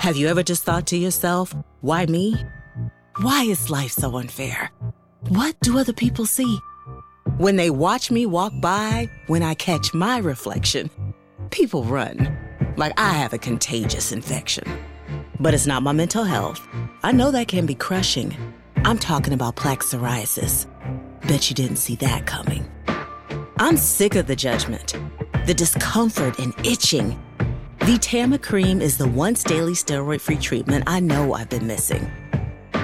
Have you ever just thought to yourself, why me? Why is life so unfair? What do other people see? When they watch me walk by, when I catch my reflection, people run like I have a contagious infection. But it's not my mental health. I know that can be crushing. I'm talking about plaque psoriasis. Bet you didn't see that coming. I'm sick of the judgment, the discomfort and itching. Vitama Cream is the once daily steroid free treatment I know I've been missing.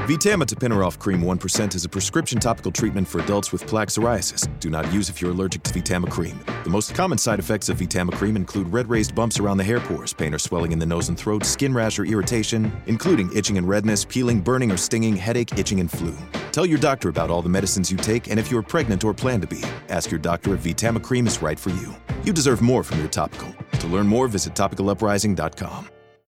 Vitama Tapinarof Cream 1% is a prescription topical treatment for adults with plaque psoriasis. Do not use if you're allergic to Vitama Cream. The most common side effects of Vitama Cream include red raised bumps around the hair pores, pain or swelling in the nose and throat, skin rash or irritation, including itching and redness, peeling, burning or stinging, headache, itching, and flu. Tell your doctor about all the medicines you take and if you're pregnant or plan to be. Ask your doctor if Vitama Cream is right for you. You deserve more from your topical. To learn more, visit topicaluprising.com.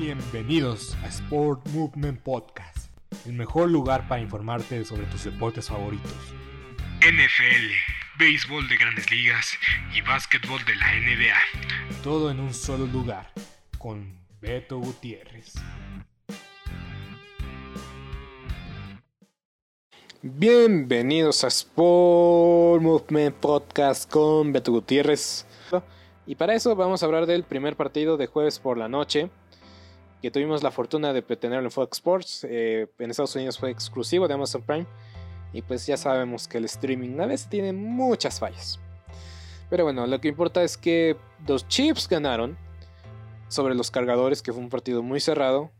Bienvenidos a Sport Movement Podcast, el mejor lugar para informarte sobre tus deportes favoritos. NFL, béisbol de grandes ligas y básquetbol de la NBA. Todo en un solo lugar, con Beto Gutiérrez. Bienvenidos a Sport Movement Podcast con Beto Gutiérrez. Y para eso vamos a hablar del primer partido de jueves por la noche que tuvimos la fortuna de tenerlo en Fox Sports. Eh, en Estados Unidos fue exclusivo de Amazon Prime. Y pues ya sabemos que el streaming a veces tiene muchas fallas. Pero bueno, lo que importa es que los Chiefs ganaron sobre los cargadores, que fue un partido muy cerrado.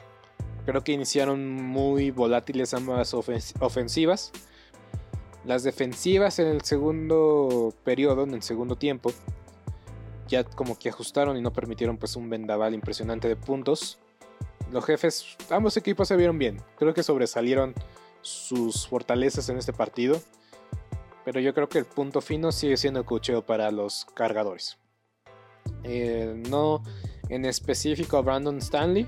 Creo que iniciaron muy volátiles ambas ofensivas. Las defensivas en el segundo periodo, en el segundo tiempo, ya como que ajustaron y no permitieron pues un vendaval impresionante de puntos los jefes, ambos equipos se vieron bien. Creo que sobresalieron sus fortalezas en este partido. Pero yo creo que el punto fino sigue siendo el cocheo para los cargadores. Eh, no en específico a Brandon Stanley,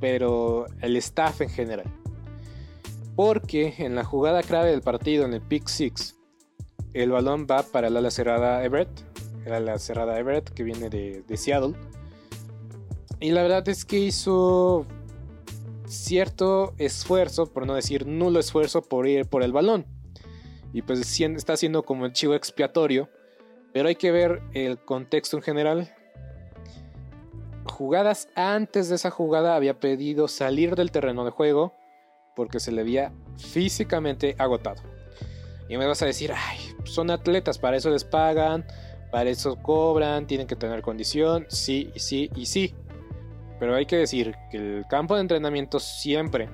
pero el staff en general. Porque en la jugada clave del partido, en el pick 6, el balón va para el ala cerrada Everett, el ala cerrada Everett que viene de Seattle y la verdad es que hizo cierto esfuerzo, por no decir nulo esfuerzo, por ir por el balón. Y pues está haciendo como el chivo expiatorio. Pero hay que ver el contexto en general. Jugadas antes de esa jugada había pedido salir del terreno de juego porque se le había físicamente agotado. Y me vas a decir, ay, son atletas, para eso les pagan, para eso cobran, tienen que tener condición, sí, sí y sí. Pero hay que decir que el campo de entrenamiento siempre,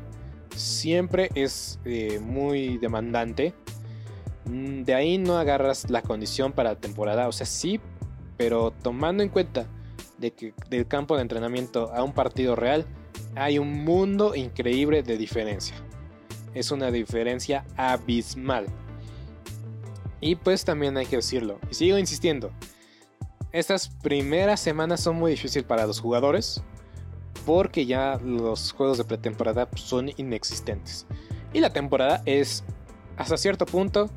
siempre es eh, muy demandante. Mm, de ahí no agarras la condición para la temporada. O sea, sí, pero tomando en cuenta de que del campo de entrenamiento a un partido real, hay un mundo increíble de diferencia. Es una diferencia abismal. Y pues también hay que decirlo, y sigo insistiendo, estas primeras semanas son muy difíciles para los jugadores, porque ya los juegos de pretemporada son inexistentes. Y la temporada es hasta cierto punto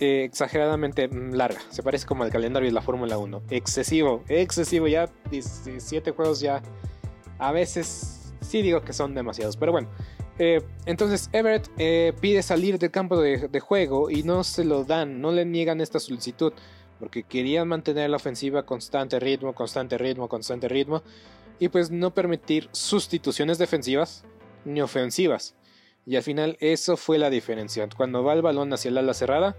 eh, exageradamente larga. Se parece como al calendario de la Fórmula 1. Excesivo, excesivo. Ya 17 juegos ya. A veces sí digo que son demasiados. Pero bueno. Eh, entonces Everett eh, pide salir del campo de, de, juego y no se lo dan, no le niegan esta solicitud, porque querían mantener la ofensiva constante ritmo, constante ritmo, constante ritmo, y pues no permitir sustituciones defensivas ni ofensivas. Y al final eso fue la diferencia. Cuando va el balón hacia el ala cerrada,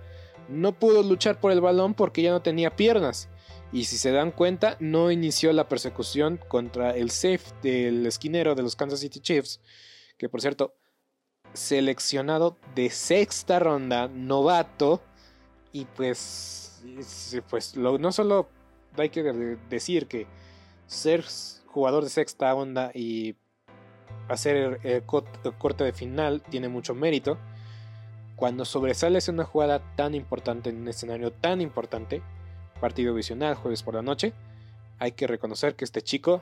no pudo luchar por el balón porque ya no tenía piernas. Y si se dan cuenta, no inició la persecución contra el safe del esquinero de los Kansas City Chiefs, que por cierto, seleccionado de sexta ronda, novato, y pues, pues no solo hay que decir que ser jugador de sexta onda y hacer el, corte de final tiene mucho mérito. Cuando sobresales en una jugada tan importante, en un escenario tan importante, partido visional, jueves por la noche, hay que reconocer que este chico,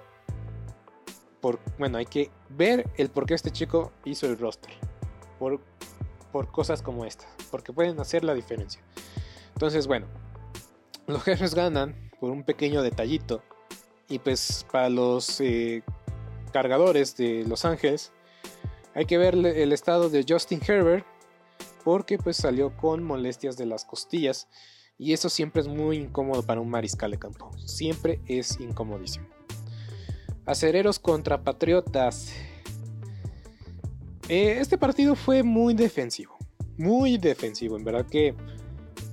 por, bueno, hay que ver el por qué este chico hizo el roster. Por, por cosas como esta, porque pueden hacer la diferencia. Entonces, bueno, los jefes ganan por un pequeño detallito. Y pues para los eh, cargadores de Los Ángeles, hay que ver el estado de Justin Herbert, porque pues salió con molestias de las costillas. Y eso siempre es muy incómodo para un mariscal de campo. Siempre es incomodísimo. Acereros contra Patriotas. Eh, este partido fue muy defensivo. Muy defensivo. En verdad que...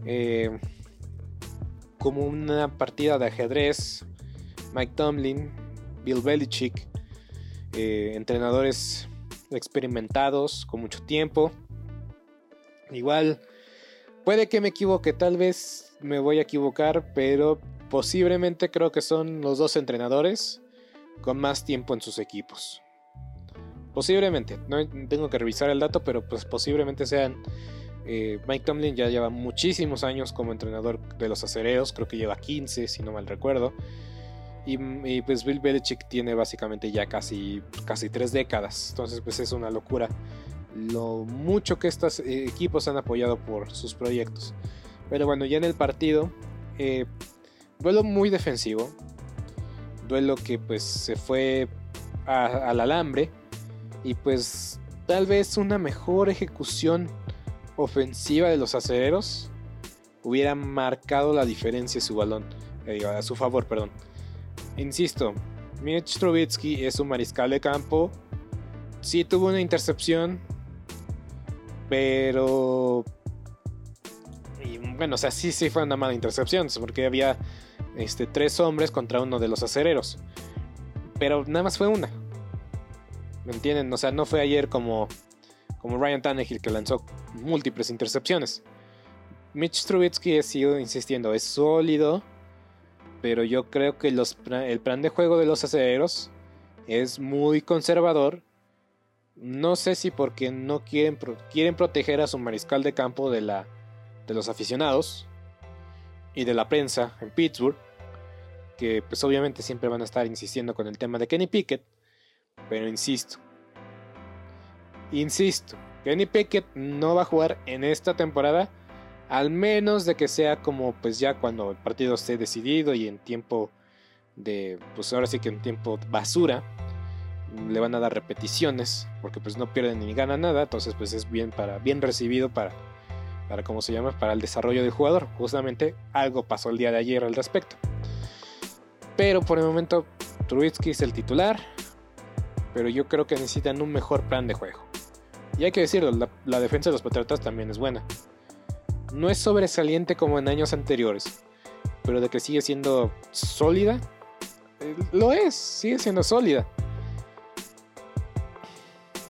Eh, como una partida de ajedrez. Mike Tomlin, Bill Belichick, eh, entrenadores experimentados con mucho tiempo. Igual, puede que me equivoque, tal vez me voy a equivocar, pero posiblemente creo que son los dos entrenadores con más tiempo en sus equipos. Posiblemente, no tengo que revisar el dato, pero pues posiblemente sean eh, Mike Tomlin ya lleva muchísimos años como entrenador de los acereos, creo que lleva 15 si no mal recuerdo. Y, pues Bill Belichick tiene básicamente ya casi, casi tres décadas, entonces pues es una locura lo mucho que estos eh, equipos han apoyado por sus proyectos. Pero bueno, ya en el partido, eh, duelo muy defensivo, duelo que pues se fue al alambre y pues tal vez una mejor ejecución ofensiva de los acereros hubiera marcado la diferencia su balón, eh, a su favor, perdón. Insisto, Mitch Trubitsky es un mariscal de campo. Sí tuvo una intercepción, pero bueno, o sea, sí, sí fue una mala intercepción, porque había este, tres hombres contra uno de los acereros. Pero nada más fue una. ¿Me entienden? O sea, no fue ayer como como Ryan Tannehill que lanzó múltiples intercepciones. Mitch Trubisky ha sido insistiendo, es sólido, pero yo creo que el plan de juego de los acereros es muy conservador. No sé si porque no quieren, quieren proteger a su mariscal de campo de, de los aficionados y de la prensa en Pittsburgh, que pues obviamente siempre van a estar insistiendo con el tema de Kenny Pickett, pero insisto, Insisto, Kenny Pickett no va a jugar en esta temporada, al menos de que sea como pues ya cuando el partido esté decidido y en tiempo de, pues ahora sí que en tiempo basura, le van a dar repeticiones, porque pues no pierden ni ganan nada, entonces pues es bien, para, bien recibido para, para, ¿cómo se llama? Para el desarrollo del jugador. Justamente algo pasó el día de ayer al respecto. Pero por el momento Trubisky es el titular, pero yo creo que necesitan un mejor plan de juego. Y hay que decirlo, la, defensa de los Patriotas también es buena. No es sobresaliente como en años anteriores, pero de que sigue siendo sólida, eh, lo es, sigue siendo sólida.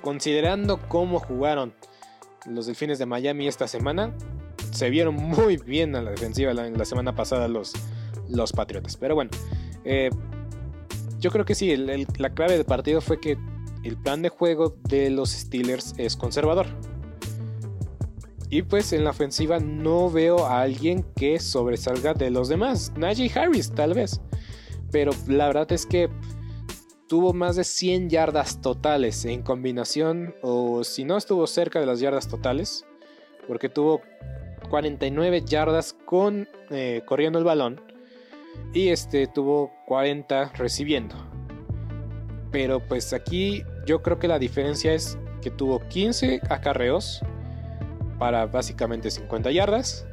Considerando cómo jugaron los Delfines de Miami esta semana, se vieron muy bien a la defensiva la, semana pasada los, los Patriotas. Pero bueno, eh, yo creo que sí, la clave del partido fue que el plan de juego de los Steelers es conservador. Y pues en la ofensiva no veo a alguien que sobresalga de los demás. Najee Harris, tal vez. Pero la verdad es que tuvo más de 100 yardas totales en combinación, o si no estuvo cerca de las yardas totales, porque tuvo 49 yardas con eh, corriendo el balón y este tuvo 40 recibiendo. Pero pues aquí yo creo que la diferencia es que tuvo 15 acarreos para básicamente 50 yardas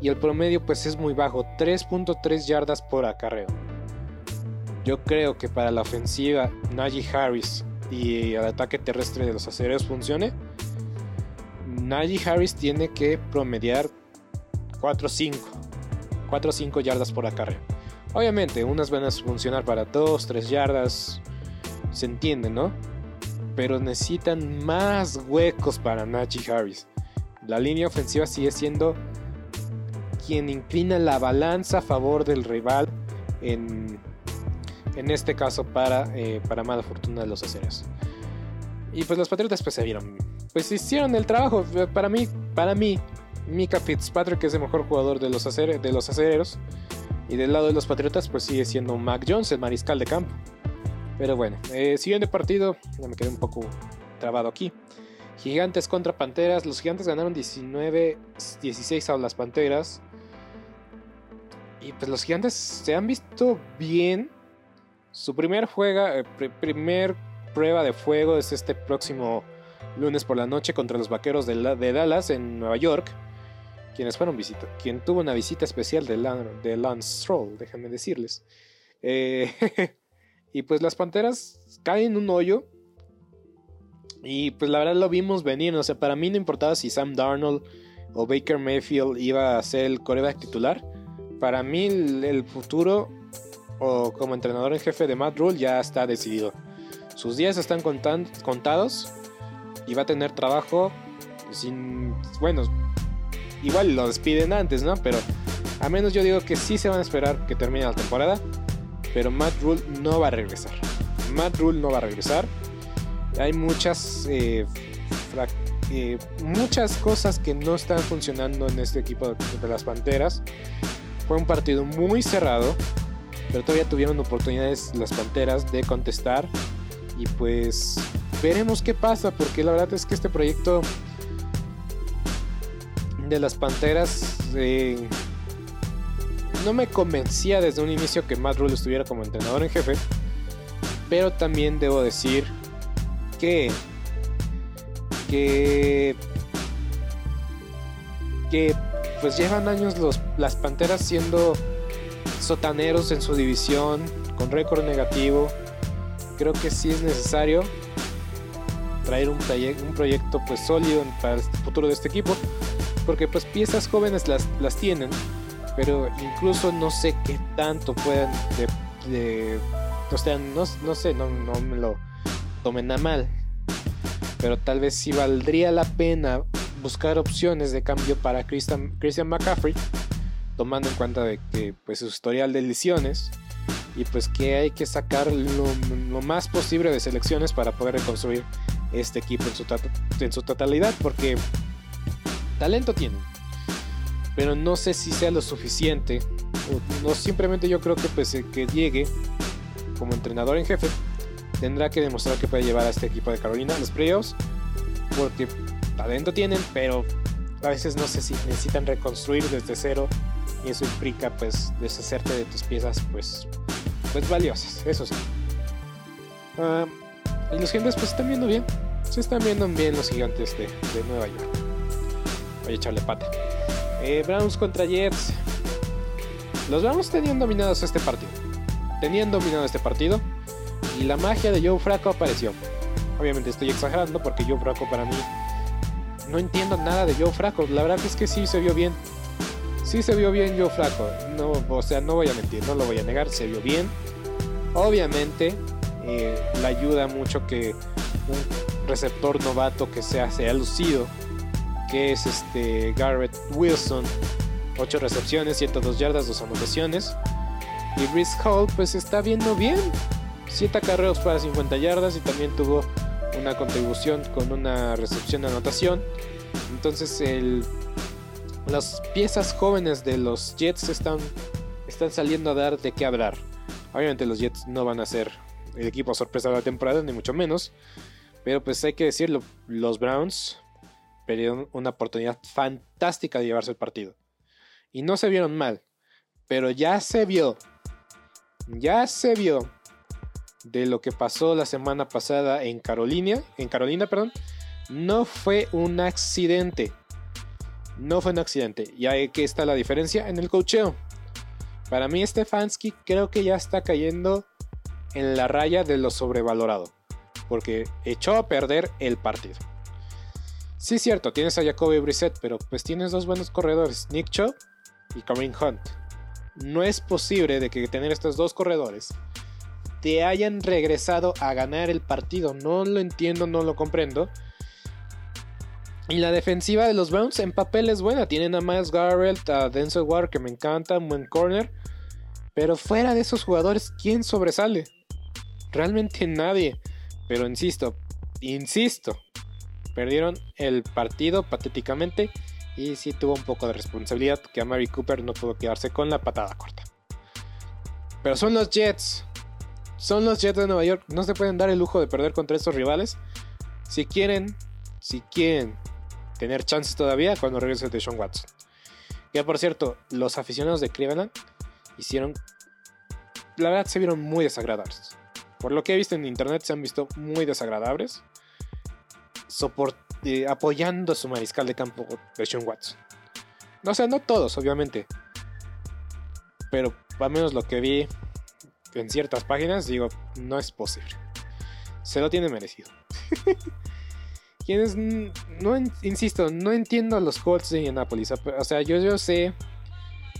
y el promedio pues es muy bajo, 3.3 yardas por acarreo. Yo creo que para la ofensiva Najee Harris y el ataque terrestre de los acereros funcione, Najee Harris tiene que promediar 4-5. 4-5 yardas por acarreo. Obviamente, unas van a funcionar para 2, 3 yardas. Se entiende, ¿no? Pero necesitan más huecos para Najee Harris. La línea ofensiva sigue siendo quien inclina la balanza a favor del rival en en este caso para, eh, para mala fortuna de los aceros. Y pues los Patriotas pues se vieron, pues hicieron el trabajo. Para mí, para mí, Mika Fitzpatrick es el mejor jugador de los, de los acereros. Y del lado de los Patriotas pues sigue siendo Mac Jones, el mariscal de campo. Pero bueno, eh, siguiente partido, ya me quedé un poco trabado aquí. Gigantes contra Panteras. Los Gigantes ganaron 19-16 a las Panteras. Y pues los Gigantes se han visto bien. Su primer, juega, eh, primer prueba de fuego es este próximo lunes por la noche contra los Vaqueros de, Dallas en Nueva York, quienes fueron visita, quien tuvo una visita especial de, de Lance Stroll, déjenme decirles. Eh, y pues las Panteras caen en un hoyo. Y pues la verdad lo vimos venir. O sea, para mí no importaba si Sam Darnold o Baker Mayfield iba a ser el coreback titular. Para mí el futuro o como entrenador en jefe de Matt Rule ya está decidido. Sus días están contados y va a tener trabajo sin... Bueno, igual lo despiden antes, ¿no? Pero a menos yo digo que sí se van a esperar que termine la temporada. Pero Matt Rule no va a regresar. Matt Rule no va a regresar. Hay muchas... Eh, eh, muchas cosas que no están funcionando en este equipo de las Panteras. Fue un partido muy cerrado pero todavía tuvieron oportunidades las Panteras de contestar. Y pues veremos qué pasa porque la verdad es que este proyecto de las Panteras eh, no me convencía desde un inicio que Matt Rule estuviera como entrenador en jefe, pero también debo decir que que que pues llevan años las Panteras siendo sotaneros en su división, con récord negativo. Creo que sí es necesario traer un, proyecto pues sólido para el futuro de este equipo, porque pues piezas jóvenes las, tienen, pero incluso no sé qué tanto puedan de, no, no, sé, no, no me lo tomen a mal, pero tal vez sí valdría la pena buscar opciones de cambio para Christian McCaffrey tomando en cuenta de que pues su historial de lesiones y pues que hay que sacar lo, más posible de selecciones para poder reconstruir este equipo en su, en su totalidad porque talento tiene pero no sé si sea lo suficiente no simplemente yo creo que pues que llegue como entrenador en jefe tendrá que demostrar que puede llevar a este equipo de Carolina a los playoffs porque talento tienen pero a veces no sé si necesitan reconstruir desde cero y eso implica pues deshacerte de tus piezas pues pues valiosas eso sí uh, Y los gigantes pues están viendo bien. Se están viendo bien los gigantes de, de Nueva York. Voy a echarle pata. Eh, Browns contra Jets. Los Browns tenían dominados este partido. Tenían dominado este partido. Y la magia de Joe Fracco apareció. Obviamente estoy exagerando porque Joe Fracco para mí no entiendo nada de Joe Fracco. La verdad es que sí se vio bien. Sí se vio bien Joe Fracco. No, o sea, no voy a mentir, no lo voy a negar, se vio bien. Obviamente, eh, le ayuda mucho que un receptor novato que sea, sea lucido, que es este Garrett Wilson, 8 recepciones, 102 yardas, 2 anotaciones. Y Brice Hall pues está viendo bien, 7 carreros para 50 yardas y también tuvo una contribución con una recepción de anotación. Entonces el, las piezas jóvenes de los Jets están, están saliendo a dar de qué hablar. Obviamente los Jets no van a ser el equipo sorpresa de la temporada, ni mucho menos. Pero pues hay que decirlo, los Browns perdieron una oportunidad fantástica de llevarse el partido. Y no se vieron mal, pero ya se vio, ya se vio de lo que pasó la semana pasada en Carolina, en Carolina, perdón, no fue un accidente. No fue un accidente. Y aquí está la diferencia en el cocheo. Para mí Stefanski creo que ya está cayendo en la raya de lo sobrevalorado. Porque echó a perder el partido. Sí, cierto, tienes a Jacoby Brissett, pero pues tienes dos buenos corredores, Nick Chubb y Kareem Hunt. No es posible de que tener estos dos corredores te hayan regresado a ganar el partido. No lo entiendo, no lo comprendo. Y la defensiva de los Browns en papel es buena. Tienen a Miles Garrett, a Denzel Ward, que me encanta, un buen corner. Pero fuera de esos jugadores, ¿quién sobresale? Realmente nadie. Pero insisto, insisto. Perdieron el partido patéticamente. Y sí tuvo un poco de responsabilidad que a Mary Cooper no pudo quedarse con la patada corta. Pero son los Jets. Son los Jets de Nueva York. No se pueden dar el lujo de perder contra estos rivales. Si quieren, si quieren tener chances todavía cuando regrese de Sean Watson. Ya por cierto, los aficionados de Cleveland hicieron. La verdad se vieron muy desagradables. Por lo que he visto en internet se han visto muy desagradables. Eh, apoyando a su mariscal de campo de Sean Watson. O sea, no todos, obviamente. Pero al menos lo que vi en ciertas páginas, digo, no es posible. Se lo tiene merecido. Quienes, no, insisto, no entiendo a los Colts de Indianapolis. O sea, yo, sé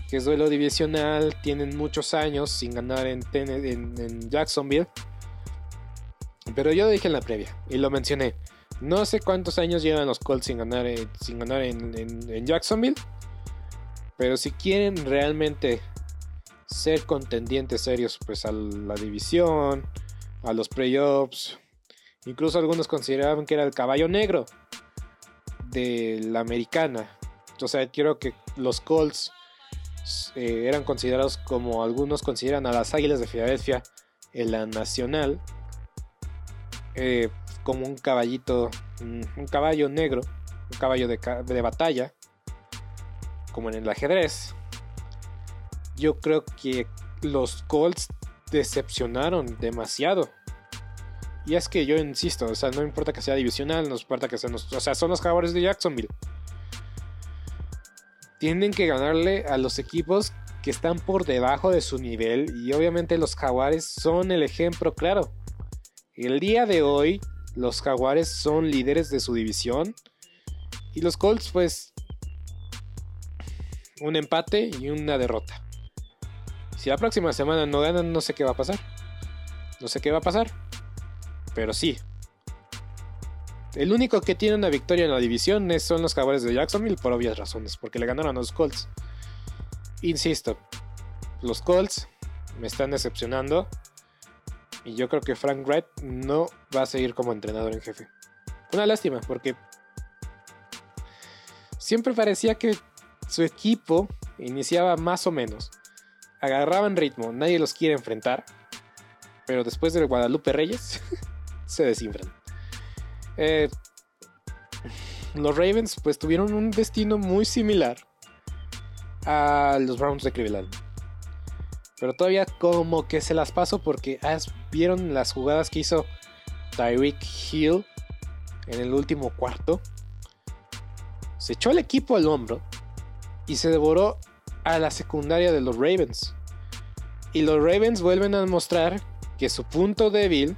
que es duelo divisional, tienen muchos años sin ganar en, en, Jacksonville. Pero yo dije en la previa y lo mencioné. No sé cuántos años llevan los Colts sin ganar, sin ganar en Jacksonville. Pero si quieren realmente ser contendientes serios pues a la división, a los playoffs. Incluso algunos consideraban que era el caballo negro de la americana. O sea, quiero que los Colts eh, eran considerados como algunos consideran a las Águilas de Filadelfia en la nacional. Eh, como un caballito, un caballo negro, un caballo de, de batalla, como en el ajedrez yo creo que los Colts decepcionaron demasiado. Y es que yo insisto, o sea, no importa que sea divisional, no importa que sean los, o sea, son los jugadores de Jacksonville. Tienen que ganarle a los equipos que están por debajo de su nivel y obviamente los jaguares son el ejemplo claro. El día de hoy los jaguares son líderes de su división y los Colts pues un empate y una derrota. Si la próxima semana no ganan, no sé qué va a pasar. No sé qué va a pasar. Pero sí. El único que tiene una victoria en la división son los Jaguares de Jacksonville por obvias razones, porque le ganaron a los Colts. Insisto, los Colts me están decepcionando. Y yo creo que Frank Wright no va a seguir como entrenador en jefe. Una lástima, porque siempre parecía que su equipo iniciaba más o menos agarraban ritmo, nadie los quiere enfrentar. Pero después del Guadalupe Reyes, se desinfran. Eh, los Ravens pues tuvieron un destino muy similar a los Browns de Cleveland. Pero todavía como que se las paso porque vieron las jugadas que hizo Tyreek Hill en el último cuarto. Se echó el equipo al hombro y se devoró a la secundaria de los Ravens. Y los Ravens vuelven a demostrar que su punto débil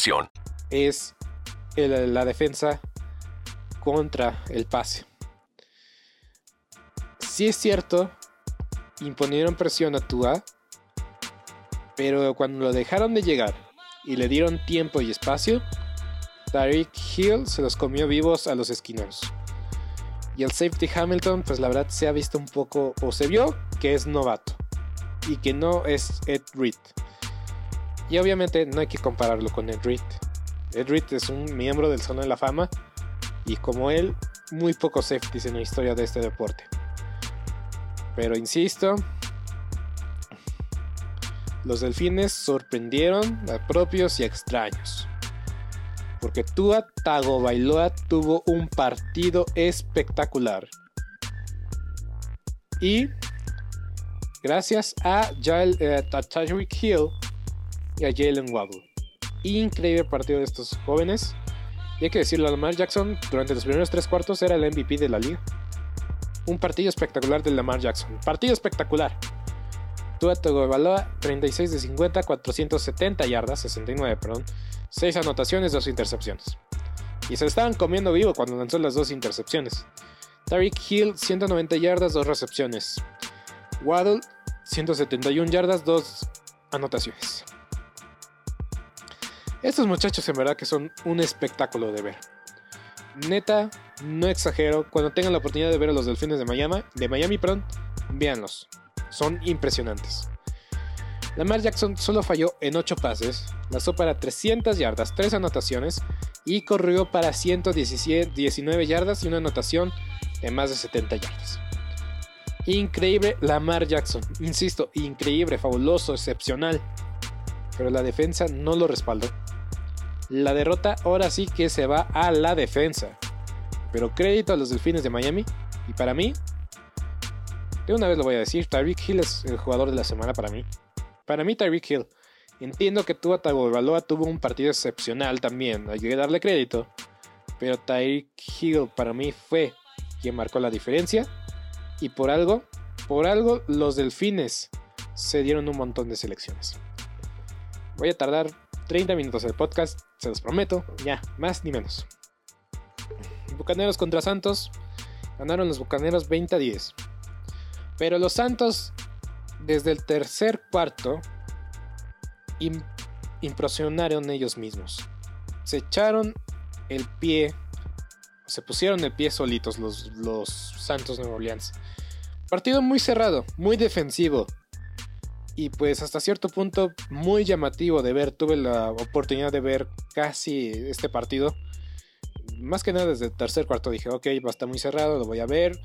Es la defensa contra el pase. Si es cierto, imponieron presión a Tua, pero cuando lo dejaron de llegar y le dieron tiempo y espacio, Tariq Hill se los comió vivos a los esquineros. Y el safety Hamilton, pues la verdad se ha visto un poco, o se vio que es novato y que no es Ed Reed. Y obviamente no hay que compararlo con Ed Reed. Ed Reed es un miembro del Salón de la Fama y como él, muy pocos safeties en la historia de este deporte. Pero insisto, los delfines sorprendieron a propios y extraños. Porque Tua Tagovailoa tuvo un partido espectacular. Y gracias a, Jael, eh, Hill, a Jalen Waddle. Increíble partido de estos jóvenes. Y hay que decirlo, Lamar Jackson durante los primeros tres cuartos era el MVP de la liga. Un partido espectacular de Lamar Jackson. Partido espectacular. Tua Tagovailoa 36 de 50, 470 yardas, 69, perdón. 6 anotaciones, 2 intercepciones. Y se estaban comiendo vivo cuando lanzó las dos intercepciones. Tariq Hill 190 yardas, 2 recepciones. Waddle 171 yardas, 2 anotaciones. Estos muchachos en verdad que son un espectáculo de ver. Neta, no exagero, cuando tengan la oportunidad de ver a los delfines de Miami, de Miami, perdón, véanlos. Son impresionantes. Lamar Jackson solo falló en 8 pases, lanzó para 300 yardas, 3 anotaciones y corrió para 119 yardas y una anotación de más de 70 yardas. Increíble Lamar Jackson, insisto, increíble, fabuloso, excepcional. Pero la defensa no lo respaldó. La derrota ahora sí que se va a la defensa. Pero crédito a los Delfines de Miami. Y para mí, de una vez lo voy a decir, Tyreek Hill es el jugador de la semana para mí. Para mí, Tyreek Hill. Entiendo que Tua Tagovailoa tuvo un partido excepcional también, hay que darle crédito. Pero Tyreek Hill para mí fue quien marcó la diferencia. Y por algo, por algo los Delfines se dieron un montón de selecciones. Voy a tardar 30 minutos el podcast, se los prometo, ya, más ni menos. Bucaneros contra Santos, ganaron los Bucaneros 20 a 10. Pero los Santos, desde el tercer cuarto, impresionaron ellos mismos. Se echaron el pie, se pusieron el pie solitos los, los Santos Nueva Orleans. Partido muy cerrado, muy defensivo y pues hasta cierto punto muy llamativo de ver. Tuve la oportunidad de ver casi este partido. Más que nada desde el tercer cuarto dije, ok, va a estar muy cerrado, lo voy a ver.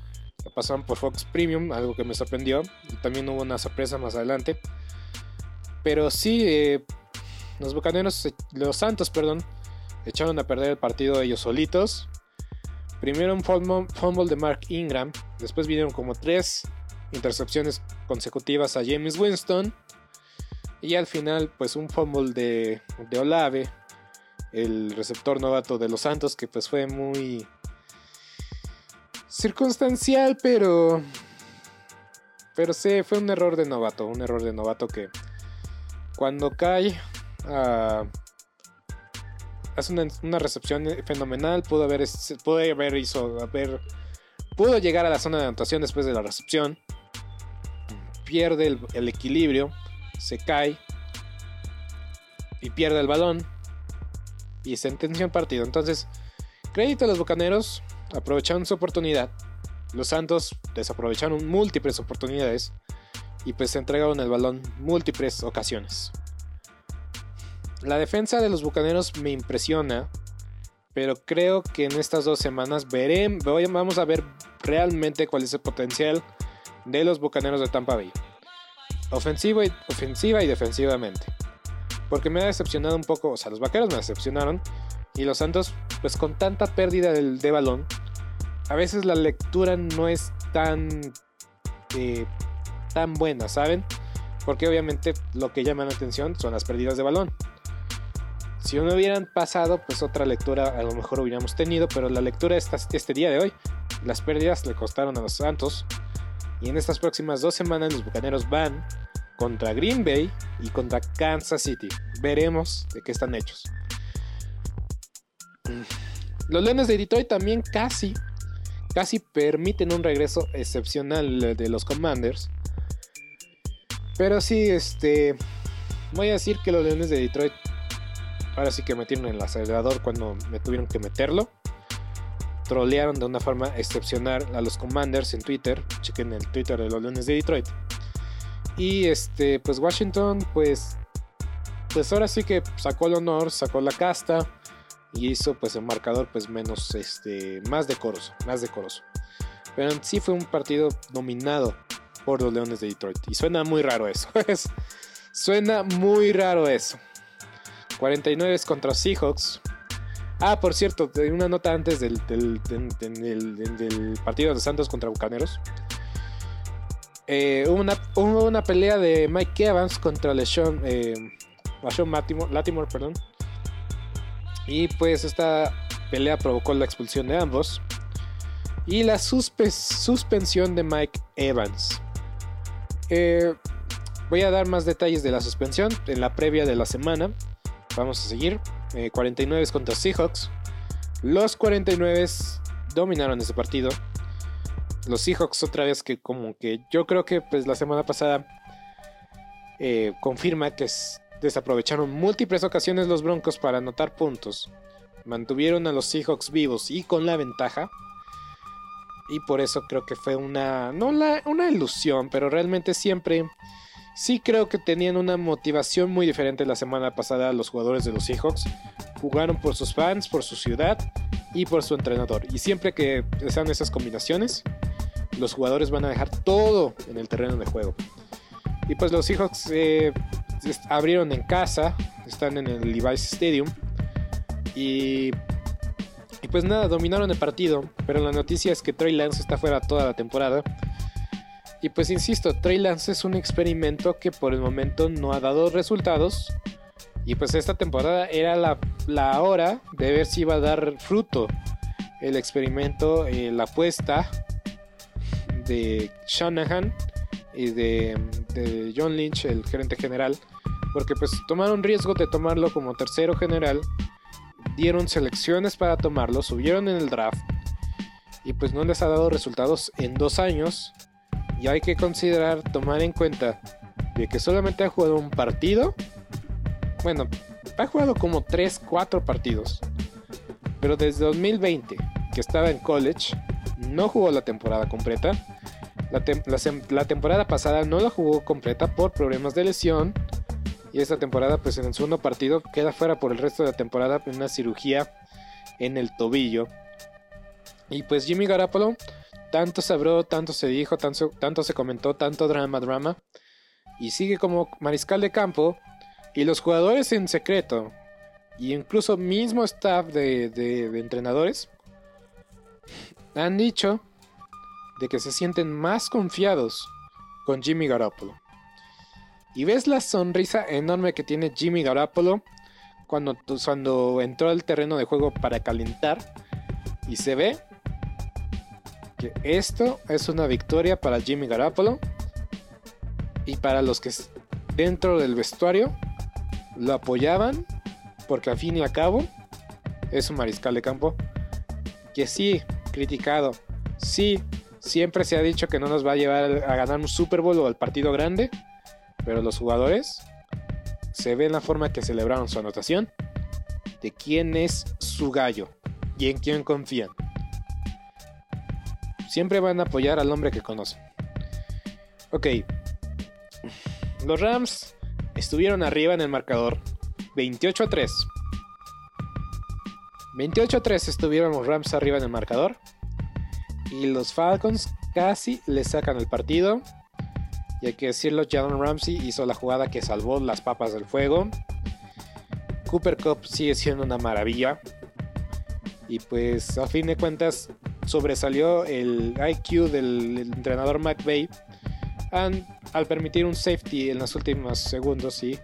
Lo pasaron por Fox Premium, algo que me sorprendió. Y también hubo una sorpresa más adelante. Pero sí, eh, los Bucaneros, los Santos, perdón, echaron a perder el partido ellos solitos. Primero un fumble de Mark Ingram, después vinieron como tres intercepciones consecutivas a James Winston. Y al final, pues un fumble de, de Olave, el receptor novato de los Santos, que pues fue muy circunstancial, pero... Pero sí, fue un error de novato, un error de novato que cuando cae... Uh, hace una, recepción fenomenal, pudo haber, pudo haber, hizo, haber, pudo llegar a la zona de anotación después de la recepción, pierde el, equilibrio, se cae y pierde el balón y sentencia un partido. Entonces, crédito a los Bucaneros, aprovecharon su oportunidad. Los Santos desaprovecharon múltiples oportunidades y pues se entregaron el balón múltiples ocasiones. La defensa de los Bucaneros me impresiona, pero creo que en estas dos semanas veremos, vamos a ver realmente cuál es el potencial de los Bucaneros de Tampa Bay. Ofensiva y, ofensiva y defensivamente. Porque me ha decepcionado un poco, o sea, los Vaqueros me decepcionaron y los Santos, pues con tanta pérdida de, balón, a veces la lectura no es tan, eh, tan buena, ¿saben? Porque obviamente lo que llama la atención son las pérdidas de balón. Si no hubieran pasado, pues otra lectura a lo mejor hubiéramos tenido, pero la lectura esta, este día de hoy, las pérdidas le costaron a los Santos. Y en estas próximas dos semanas los Bucaneros van contra Green Bay y contra Kansas City. Veremos de qué están hechos. Los Leones de Detroit también casi, casi permiten un regreso excepcional de los Commanders. Pero sí, este, voy a decir que los Leones de Detroit Ahora sí que metieron el acelerador cuando me tuvieron que meterlo. Trolearon de una forma excepcional a los Commanders en Twitter. Chequen el Twitter de los Leones de Detroit. Y este, pues Washington, pues, pues ahora sí que sacó el honor, sacó la casta y hizo pues el marcador pues menos, este, más decoroso, más decoroso. Pero sí fue un partido dominado por los Leones de Detroit. Y suena muy raro eso. suena muy raro eso. 49 contra Seahawks. Ah, por cierto, una nota antes del, partido de Santos contra Bucaneros. Eh, hubo, una, pelea de Mike Evans contra LeSean, eh, Latimore, perdón. Y pues esta pelea provocó la expulsión de ambos. Y la suspensión de Mike Evans. Eh, voy a dar más detalles de la suspensión en la previa de la semana. Vamos a seguir. 49 eh, contra Seahawks. Los 49 dominaron ese partido. Los Seahawks otra vez que como que yo creo que pues la semana pasada eh, confirma que desaprovecharon múltiples ocasiones los Broncos para anotar puntos. Mantuvieron a los Seahawks vivos y con la ventaja. Y por eso creo que fue una, no una ilusión, pero realmente siempre Sí creo que tenían una motivación muy diferente la semana pasada los jugadores de los Seahawks. Jugaron por sus fans, por su ciudad y por su entrenador. Y siempre que sean esas combinaciones, los jugadores van a dejar todo en el terreno de juego. Y pues los Seahawks eh, abrieron en casa, están en el Levi's Stadium. Y, y pues nada, dominaron el partido. Pero la noticia es que Trey Lance está fuera toda la temporada. Y pues insisto, Trey Lance es un experimento que por el momento no ha dado resultados. Y pues esta temporada era la, hora de ver si iba a dar fruto el experimento, eh, la apuesta de Shanahan y de, de, John Lynch, el gerente general. Porque pues tomaron riesgo de tomarlo como tercero general. Dieron selecciones para tomarlo, subieron en el draft. Y pues no les ha dado resultados en dos años. Y hay que considerar, tomar en cuenta de que solamente ha jugado un partido. Bueno, ha jugado como 3, 4 partidos. Pero desde 2020, que estaba en college, no jugó la temporada completa. La, temporada pasada no la jugó completa por problemas de lesión. Y esta temporada, pues en el segundo partido, queda fuera por el resto de la temporada en una cirugía en el tobillo. Y pues Jimmy Garapolo tanto se habló, tanto se dijo, tanto, se comentó, tanto drama, drama. Y sigue como mariscal de campo Y los jugadores en secreto, y incluso mismo staff de, de entrenadores, han dicho de que se sienten más confiados con Jimmy Garoppolo. Y ves la sonrisa enorme que tiene Jimmy Garoppolo cuando, cuando entró al terreno de juego para calentar. Y se ve que esto es una victoria para Jimmy Garoppolo. Y para los que dentro del vestuario lo apoyaban. Porque al fin y al cabo es un mariscal de campo. Que sí, criticado. Sí, siempre se ha dicho que no nos va a llevar a ganar un Super Bowl o al partido grande. Pero los jugadores se ve en la forma que celebraron su anotación de quién es su gallo y en quién confían. Siempre van a apoyar al hombre que conocen. Ok. Los Rams estuvieron arriba en el marcador 28 a 3. 28 a 3 estuvieron los Rams arriba en el marcador. Y los Falcons casi le sacan el partido y hay que decirlo, Jalen Ramsey hizo la jugada que salvó las papas del fuego. Cooper Cup sigue siendo una maravilla. Y pues a fin de cuentas sobresalió el IQ del entrenador McVeigh al permitir un safety en los últimos segundos y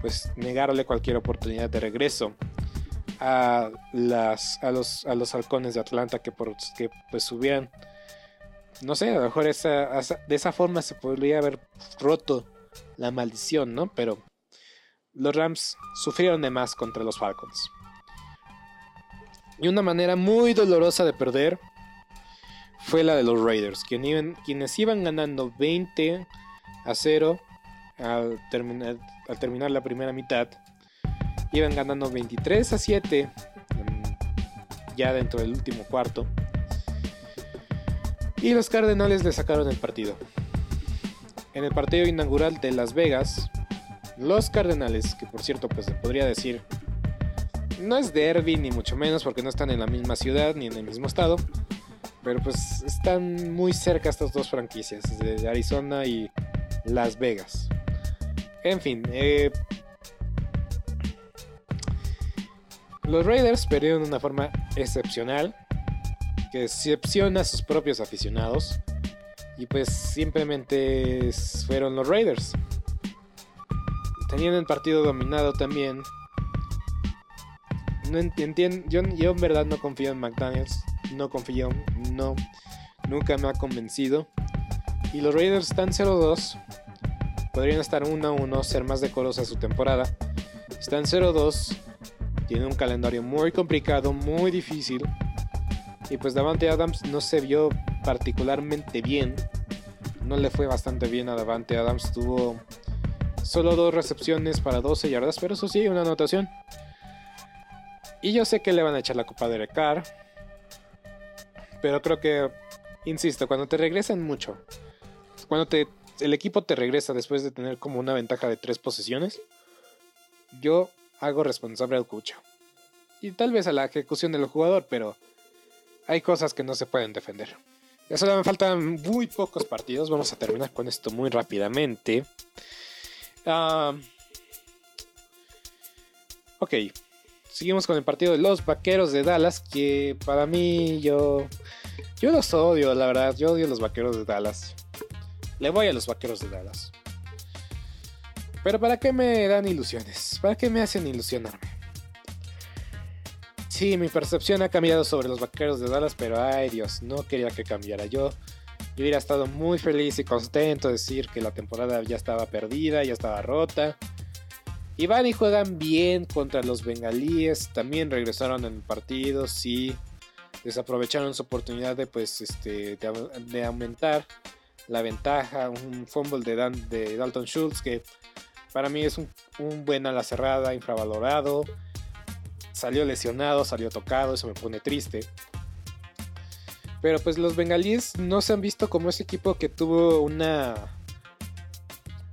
pues negarle cualquier oportunidad de regreso a, las, a, los, a los halcones de Atlanta que, por, que pues hubieran no sé, a lo mejor esa, de esa forma se podría haber roto la maldición, ¿no? Pero los Rams sufrieron de más contra los Falcons. Y una manera muy dolorosa de perder fue la de los Raiders, quienes iban ganando 20 a 0 al terminar, la primera mitad. Iban ganando 23 a 7 ya dentro del último cuarto. Y los Cardenales le sacaron el partido. En el partido inaugural de Las Vegas, los Cardenales, que por cierto pues se podría decir, no es derby ni mucho menos porque no están en la misma ciudad ni en el mismo estado, pero pues están muy cerca estas dos franquicias, de Arizona y Las Vegas. En fin, eh, los Raiders perdieron de una forma excepcional que decepciona a sus propios aficionados. Y pues simplemente fueron los Raiders. Tenían el partido dominado también. No yo, yo en verdad no confío en McDaniels. No confío, no. Nunca me ha convencido. Y los Raiders están 0-2. Podrían estar 1-1, ser más decorosa su temporada. Están 0-2. Tienen un calendario muy complicado, muy difícil. Y pues Davante Adams no se vio particularmente bien. No le fue bastante bien a Davante Adams. Tuvo solo dos recepciones para 12 yardas, pero eso sí, una anotación. Y yo sé que le van a echar la copa de Recar. Pero creo que, insisto, cuando te regresan mucho, cuando el equipo te regresa después de tener como una ventaja de tres posesiones, yo hago responsable al cucho. Y tal vez a la ejecución del jugador, pero hay cosas que no se pueden defender. Ya solo me faltan muy pocos partidos. Vamos a terminar con esto muy rápidamente. Ah, ok. Seguimos con el partido de los vaqueros de Dallas. Que para mí yo. Yo los odio, la verdad. Yo odio a los vaqueros de Dallas. Le voy a los vaqueros de Dallas. Pero ¿para qué me dan ilusiones? ¿Para qué me hacen ilusionarme? Sí, mi percepción ha cambiado sobre los vaqueros de Dallas, pero ay Dios, no quería que cambiara. Yo, yo hubiera estado muy feliz y contento de decir que la temporada ya estaba perdida, ya estaba rota. Y y juegan bien contra los bengalíes. También regresaron en el partido, sí. Desaprovecharon su oportunidad de, pues, este, de, aumentar la ventaja. Un fumble de, Dalton Schultz que para mí es un, un buen ala cerrada, infravalorado salió lesionado, salió tocado, eso me pone triste. Pero pues los bengalíes no se han visto como ese equipo que tuvo una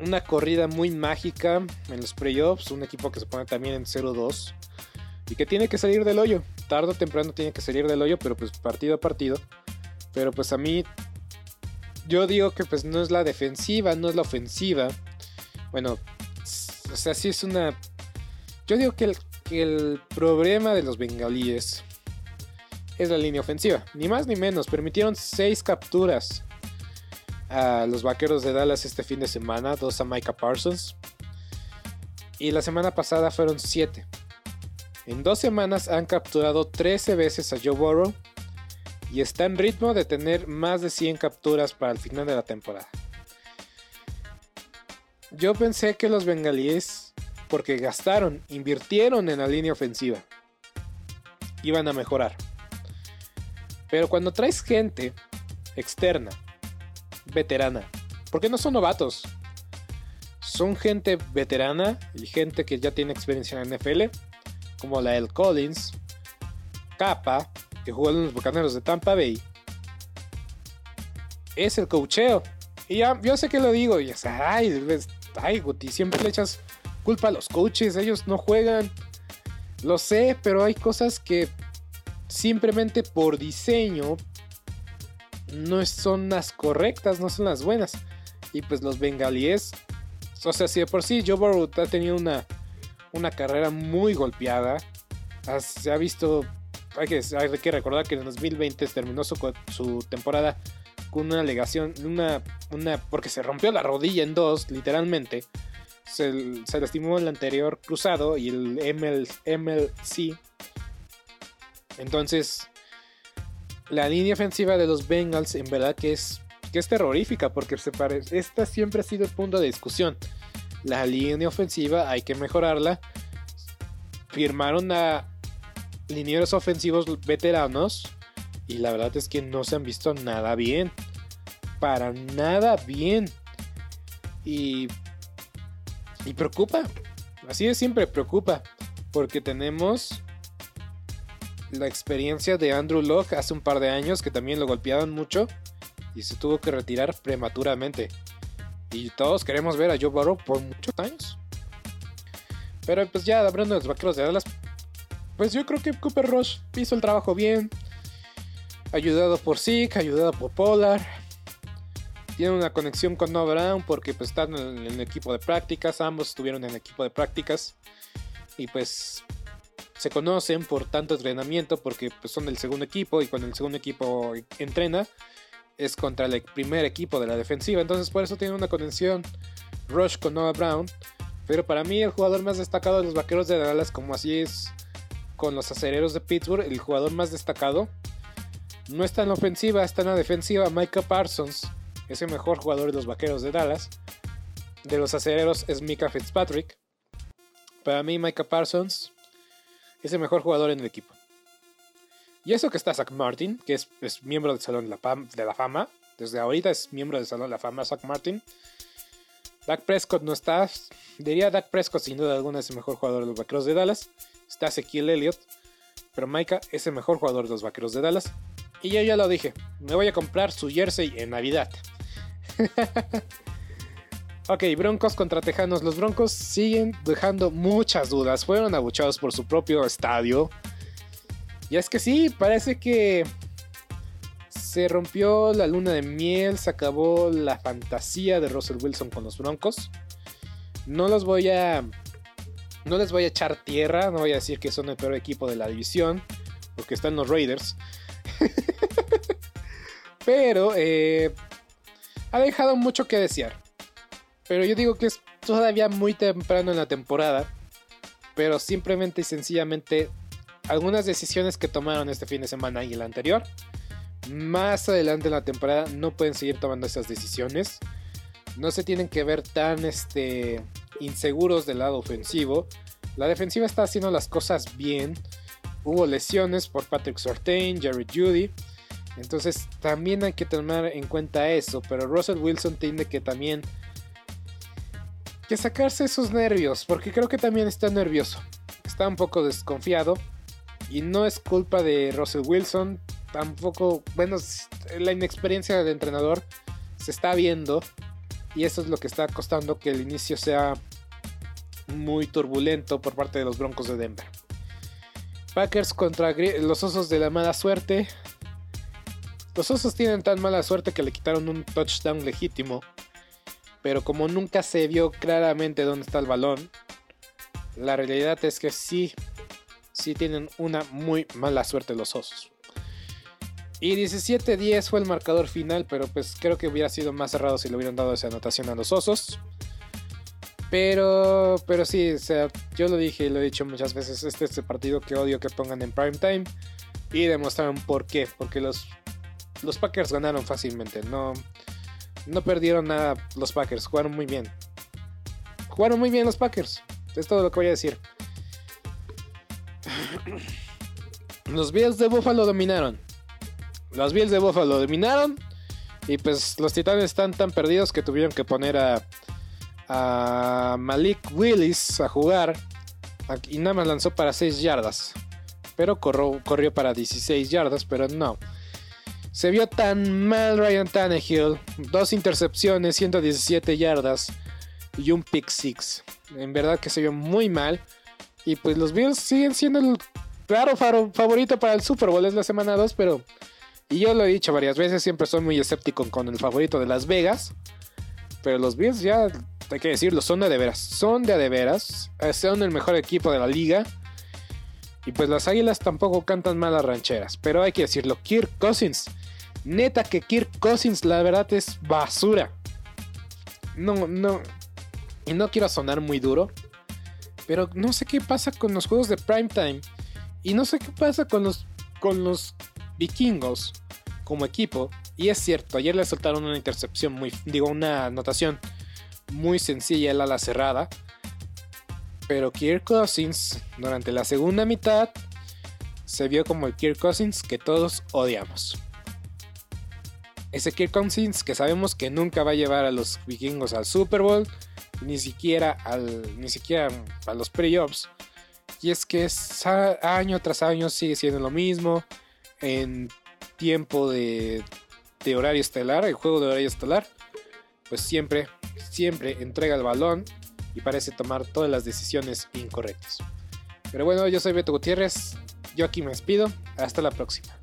una corrida muy mágica en los playoffs, un equipo que se pone también en 0-2 y que tiene que salir del hoyo. Tardo o temprano tiene que salir del hoyo, pero pues partido a partido. Pero pues a mí yo digo que pues no es la defensiva, no es la ofensiva. Bueno, O sea, sí es una. Yo digo que el, que el problema de los bengalíes es la línea ofensiva. Ni más ni menos. Permitieron 6 capturas a los vaqueros de Dallas este fin de semana. Dos a Micah Parsons. Y la semana pasada fueron 7. En dos semanas han capturado 13 veces a Joe Burrow. Y está en ritmo de tener más de 100 capturas para el final de la temporada. Yo pensé que los bengalíes, porque gastaron, invirtieron en la línea ofensiva, iban a mejorar. Pero cuando traes gente externa, veterana, porque no son novatos, son gente veterana y gente que ya tiene experiencia en la NFL, como la El Collins, Capa, que jugó en los Bucaneros de Tampa Bay, es el cocheo. Y ya, yo sé que lo digo, y es, ay, ay, Guti, siempre le echas culpa a los coaches, ellos no juegan. Lo sé, pero hay cosas que simplemente por diseño no son las correctas, no son las buenas. Y pues los bengalíes, o sea, si de por sí Joe Burrow ha tenido una, una carrera muy golpeada, se ha visto, hay que, hay que recordar que en 2020 terminó su, su temporada con una alegación, una, una, porque se rompió la rodilla en dos, literalmente. Se, se lastimó el anterior cruzado y el ML, MLC entonces, la línea ofensiva de los Bengals en verdad que es, que es terrorífica porque se parece, esta siempre ha sido el punto de discusión. La línea ofensiva hay que mejorarla. Firmaron a linieros ofensivos veteranos y la verdad es que no se han visto nada bien. Para nada bien. Y, y preocupa. Así de siempre preocupa. Porque tenemos la experiencia de Andrew Locke hace un par de años que también lo golpeaban mucho y se tuvo que retirar prematuramente. Y todos queremos ver a Joe Burrow por muchos años. Pero pues ya hablando de los vaqueros de Dallas, pues yo creo que Cooper Rush hizo el trabajo bien. Ayudado por Zeke, ayudado por Polar. Tiene una conexión con Noah Brown porque pues están en el equipo de prácticas. Ambos estuvieron en el equipo de prácticas. Y pues se conocen por tanto entrenamiento porque pues, son del segundo equipo y cuando el segundo equipo entrena es contra el primer equipo de la defensiva. Entonces por eso tiene una conexión Rush con Noah Brown. Pero para mí el jugador más destacado de los Vaqueros de Dallas, como así es con los acereros de Pittsburgh, el jugador más destacado no está en la ofensiva, está en la defensiva. Micah Parsons es el mejor jugador de los Vaqueros de Dallas. De los acereros es Micah Fitzpatrick. Para mí Micah Parsons es el mejor jugador en el equipo. Y eso que está Zach Martin, que es, miembro del Salón de la, Fama. Desde ahorita es miembro del Salón de la Fama, Zach Martin. Dak Prescott no está. Diría Dak Prescott sin duda alguna es el mejor jugador de los Vaqueros de Dallas. Está Ezequiel Elliott. Pero Micah es el mejor jugador de los Vaqueros de Dallas. Y yo ya lo dije. Me voy a comprar su jersey en Navidad. Ok, Broncos contra Tejanos. Los Broncos siguen dejando muchas dudas. Fueron abuchados por su propio estadio. Y es que sí, parece que se rompió la luna de miel, se acabó la fantasía de Russell Wilson con los Broncos. No los voy a. No les voy a echar tierra, no voy a decir que son el peor equipo de la división, porque están los Raiders. Pero eh, ha dejado mucho que desear. Pero yo digo que es todavía muy temprano en la temporada. Pero simplemente y sencillamente algunas decisiones que tomaron este fin de semana y el anterior. Más adelante en la temporada no pueden seguir tomando esas decisiones. No se tienen que ver tan este, inseguros del lado ofensivo. La defensiva está haciendo las cosas bien. Hubo lesiones por Patrick Sortain, Jerry Judy. Entonces también hay que tomar en cuenta eso. Pero Russell Wilson tiene que también que sacarse esos nervios, porque creo que también está nervioso. Está un poco desconfiado. Y no es culpa de Russell Wilson. Tampoco, bueno, la inexperiencia del entrenador se está viendo. Y eso es lo que está costando que el inicio sea muy turbulento por parte de los Broncos de Denver. Packers contra los Osos de la mala suerte. Los Osos tienen tan mala suerte que le quitaron un touchdown legítimo pero como nunca se vio claramente dónde está el balón, la realidad es que sí, sí tienen una muy mala suerte los osos. Y 17-10 fue el marcador final, pero pues creo que hubiera sido más cerrado si le hubieran dado esa anotación a los osos. Pero, pero sí, o sea, yo lo dije y lo he dicho muchas veces, este es el partido que odio que pongan en prime time. Y demostraron por qué, porque los, los Packers ganaron fácilmente, no, no perdieron nada los Packers, jugaron muy bien. Jugaron muy bien los Packers, es todo lo que voy a decir. Los Bills de Buffalo dominaron. Los Bills de Buffalo dominaron. Y pues los Titanes están tan perdidos que tuvieron que poner a, Malik Willis a jugar. Y nada más lanzó para 6 yardas. Pero corrió para 16 yardas, pero no. Se vio tan mal Ryan Tannehill. Dos intercepciones, 117 yardas y un pick six. En verdad que se vio muy mal. Y pues los Bills siguen siendo el claro favorito para el Super Bowl. Es la semana 2, pero... Y yo lo he dicho varias veces, siempre soy muy escéptico con el favorito de Las Vegas. Pero los Bills ya, hay que decirlo, son de, veras. Son de, veras. Son el mejor equipo de la liga. Y pues las águilas tampoco cantan malas rancheras. Pero hay que decirlo, Kirk Cousins. Neta que Kirk Cousins la verdad es basura. No, no. Y no quiero sonar muy duro. Pero no sé qué pasa con los juegos de primetime. Y no sé qué pasa con los, con los vikingos como equipo. Y es cierto, ayer le soltaron una intercepción muy. Digo, una anotación muy sencilla el ala cerrada. Pero Kirk Cousins, durante la segunda mitad, se vio como el Kirk Cousins que todos odiamos. Ese Kirk Cousins que sabemos que nunca va a llevar a los vikingos al Super Bowl, ni siquiera, al, ni siquiera a los playoffs. Y es que año tras año sigue siendo lo mismo. En tiempo de, de horario estelar, el juego de horario estelar, pues siempre, siempre entrega el balón y parece tomar todas las decisiones incorrectas. Pero bueno, yo soy Beto Gutiérrez, yo aquí me despido, hasta la próxima.